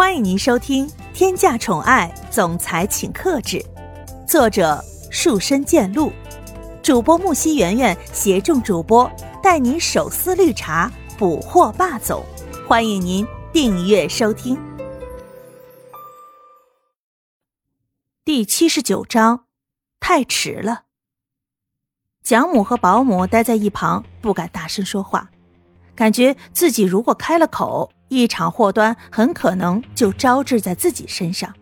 欢迎您收听《天价宠爱总裁请克制》，作者树深见鹿，主播木西圆圆携众主播带您手撕绿茶，捕获霸总。欢迎您订阅收听。第七十九章，太迟了。蒋母和保姆待在一旁，不敢大声说话，感觉自己如果开了口。一场祸端很可能就招致在自己身上，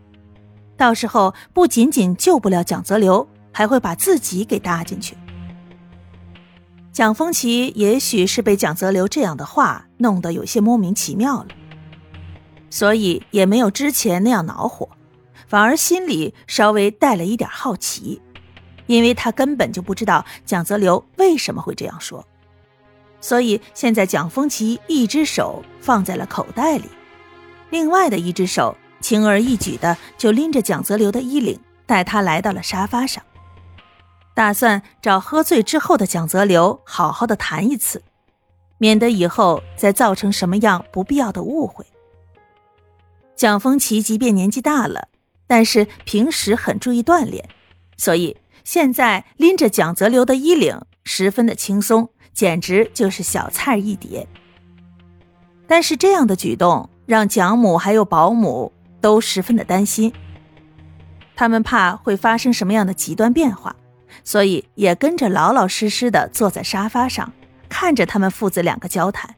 到时候不仅仅救不了蒋泽流，还会把自己给搭进去。蒋风奇也许是被蒋泽流这样的话弄得有些莫名其妙了，所以也没有之前那样恼火，反而心里稍微带了一点好奇，因为他根本就不知道蒋泽流为什么会这样说。所以现在，蒋风奇一只手放在了口袋里，另外的一只手轻而易举的就拎着蒋泽流的衣领，带他来到了沙发上，打算找喝醉之后的蒋泽流好好的谈一次，免得以后再造成什么样不必要的误会。蒋风奇即便年纪大了，但是平时很注意锻炼，所以现在拎着蒋泽流的衣领十分的轻松。简直就是小菜一碟，但是这样的举动让蒋母还有保姆都十分的担心，他们怕会发生什么样的极端变化，所以也跟着老老实实的坐在沙发上，看着他们父子两个交谈。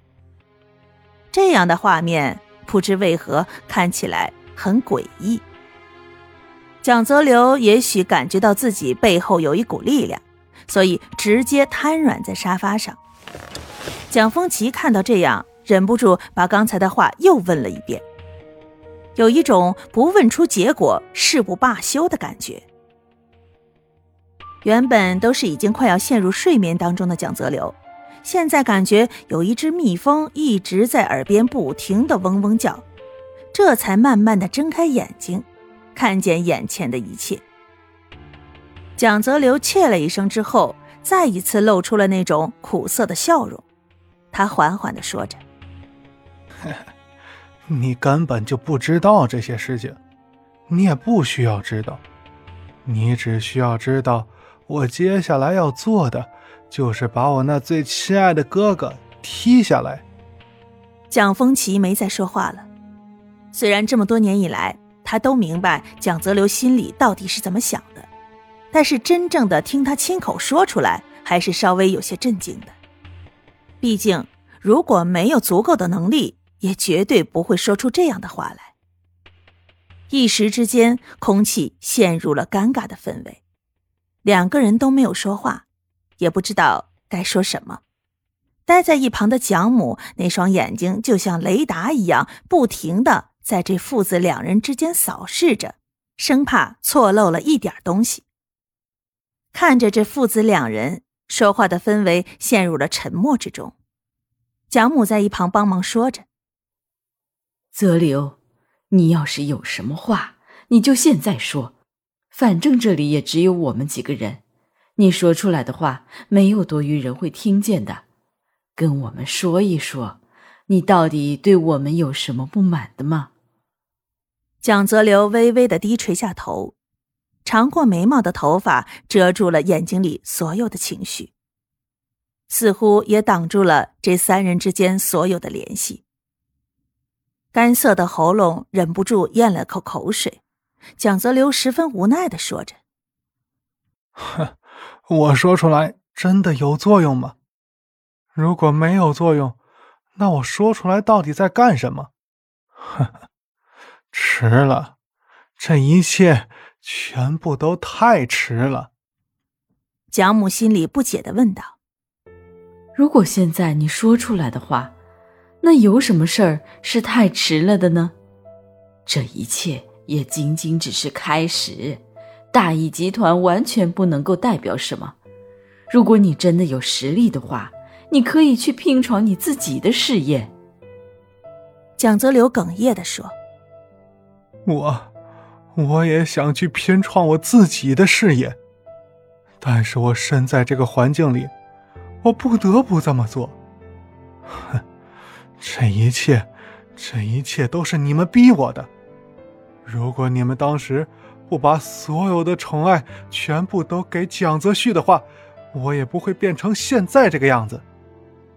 这样的画面不知为何看起来很诡异。蒋泽流也许感觉到自己背后有一股力量。所以直接瘫软在沙发上。蒋风奇看到这样，忍不住把刚才的话又问了一遍，有一种不问出结果誓不罢休的感觉。原本都是已经快要陷入睡眠当中的蒋泽流，现在感觉有一只蜜蜂一直在耳边不停的嗡嗡叫，这才慢慢的睁开眼睛，看见眼前的一切。蒋泽流切了一声之后，再一次露出了那种苦涩的笑容。他缓缓的说着：“ 你根本就不知道这些事情，你也不需要知道，你只需要知道，我接下来要做的就是把我那最亲爱的哥哥踢下来。”蒋风奇没再说话了。虽然这么多年以来，他都明白蒋泽流心里到底是怎么想的。但是真正的听他亲口说出来，还是稍微有些震惊的。毕竟，如果没有足够的能力，也绝对不会说出这样的话来。一时之间，空气陷入了尴尬的氛围，两个人都没有说话，也不知道该说什么。待在一旁的蒋母那双眼睛就像雷达一样，不停的在这父子两人之间扫视着，生怕错漏了一点东西。看着这父子两人说话的氛围陷入了沉默之中，蒋母在一旁帮忙说着：“泽流，你要是有什么话，你就现在说，反正这里也只有我们几个人，你说出来的话没有多余人会听见的，跟我们说一说，你到底对我们有什么不满的吗？”蒋泽流微微的低垂下头。长过眉毛的头发遮住了眼睛里所有的情绪，似乎也挡住了这三人之间所有的联系。干涩的喉咙忍不住咽了口口水，蒋泽流十分无奈的说着：“哼，我说出来真的有作用吗？如果没有作用，那我说出来到底在干什么？呵呵，迟了，这一切。”全部都太迟了。蒋母心里不解的问道：“如果现在你说出来的话，那有什么事儿是太迟了的呢？这一切也仅仅只是开始，大义集团完全不能够代表什么。如果你真的有实力的话，你可以去拼闯你自己的事业。”蒋泽流哽咽的说：“我。”我也想去拼创我自己的事业，但是我身在这个环境里，我不得不这么做。哼，这一切这一切都是你们逼我的。如果你们当时不把所有的宠爱全部都给蒋泽旭的话，我也不会变成现在这个样子。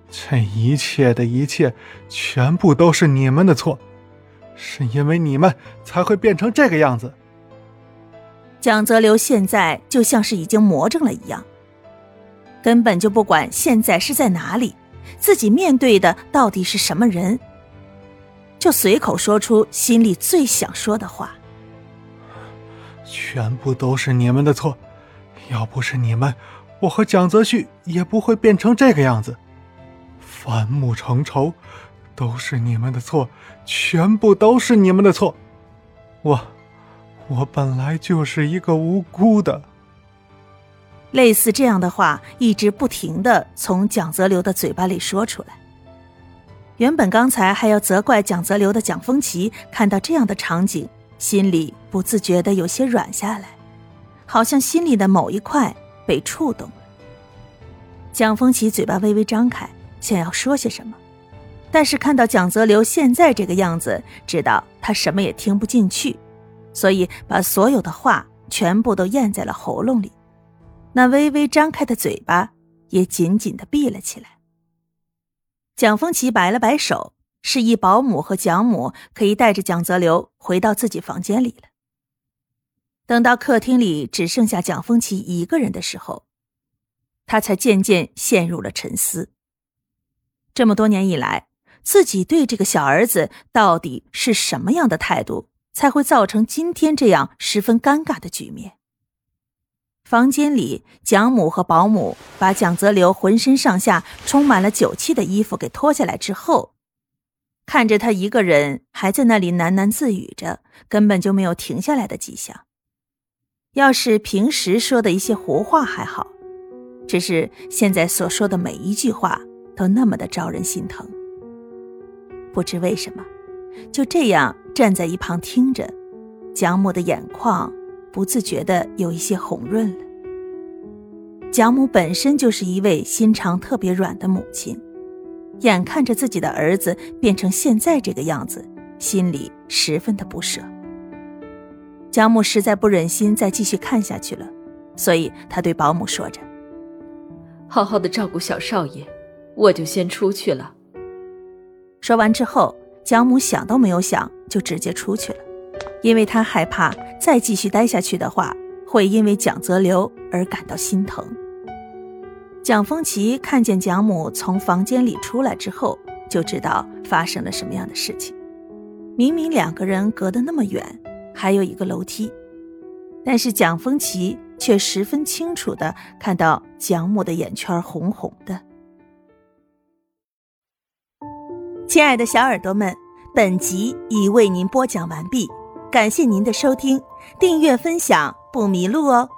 这一切的一切，全部都是你们的错，是因为你们才会变成这个样子。蒋泽流现在就像是已经魔怔了一样，根本就不管现在是在哪里，自己面对的到底是什么人，就随口说出心里最想说的话：全部都是你们的错，要不是你们，我和蒋泽旭也不会变成这个样子。反目成仇，都是你们的错，全部都是你们的错，我。我本来就是一个无辜的。类似这样的话，一直不停的从蒋泽流的嘴巴里说出来。原本刚才还要责怪蒋泽流的蒋风奇，看到这样的场景，心里不自觉的有些软下来，好像心里的某一块被触动了。蒋风奇嘴巴微微张开，想要说些什么，但是看到蒋泽流现在这个样子，知道他什么也听不进去。所以，把所有的话全部都咽在了喉咙里，那微微张开的嘴巴也紧紧的闭了起来。蒋风奇摆了摆手，示意保姆和蒋母可以带着蒋泽流回到自己房间里了。等到客厅里只剩下蒋风奇一个人的时候，他才渐渐陷入了沉思。这么多年以来，自己对这个小儿子到底是什么样的态度？才会造成今天这样十分尴尬的局面。房间里，蒋母和保姆把蒋泽流浑身上下充满了酒气的衣服给脱下来之后，看着他一个人还在那里喃喃自语着，根本就没有停下来的迹象。要是平时说的一些胡话还好，只是现在所说的每一句话都那么的招人心疼。不知为什么。就这样站在一旁听着，蒋母的眼眶不自觉的有一些红润了。蒋母本身就是一位心肠特别软的母亲，眼看着自己的儿子变成现在这个样子，心里十分的不舍。蒋母实在不忍心再继续看下去了，所以她对保姆说着：“好好的照顾小少爷，我就先出去了。”说完之后。蒋母想都没有想，就直接出去了，因为她害怕再继续待下去的话，会因为蒋泽流而感到心疼。蒋风奇看见蒋母从房间里出来之后，就知道发生了什么样的事情。明明两个人隔得那么远，还有一个楼梯，但是蒋风奇却十分清楚的看到蒋母的眼圈红红的。亲爱的小耳朵们，本集已为您播讲完毕，感谢您的收听，订阅分享不迷路哦。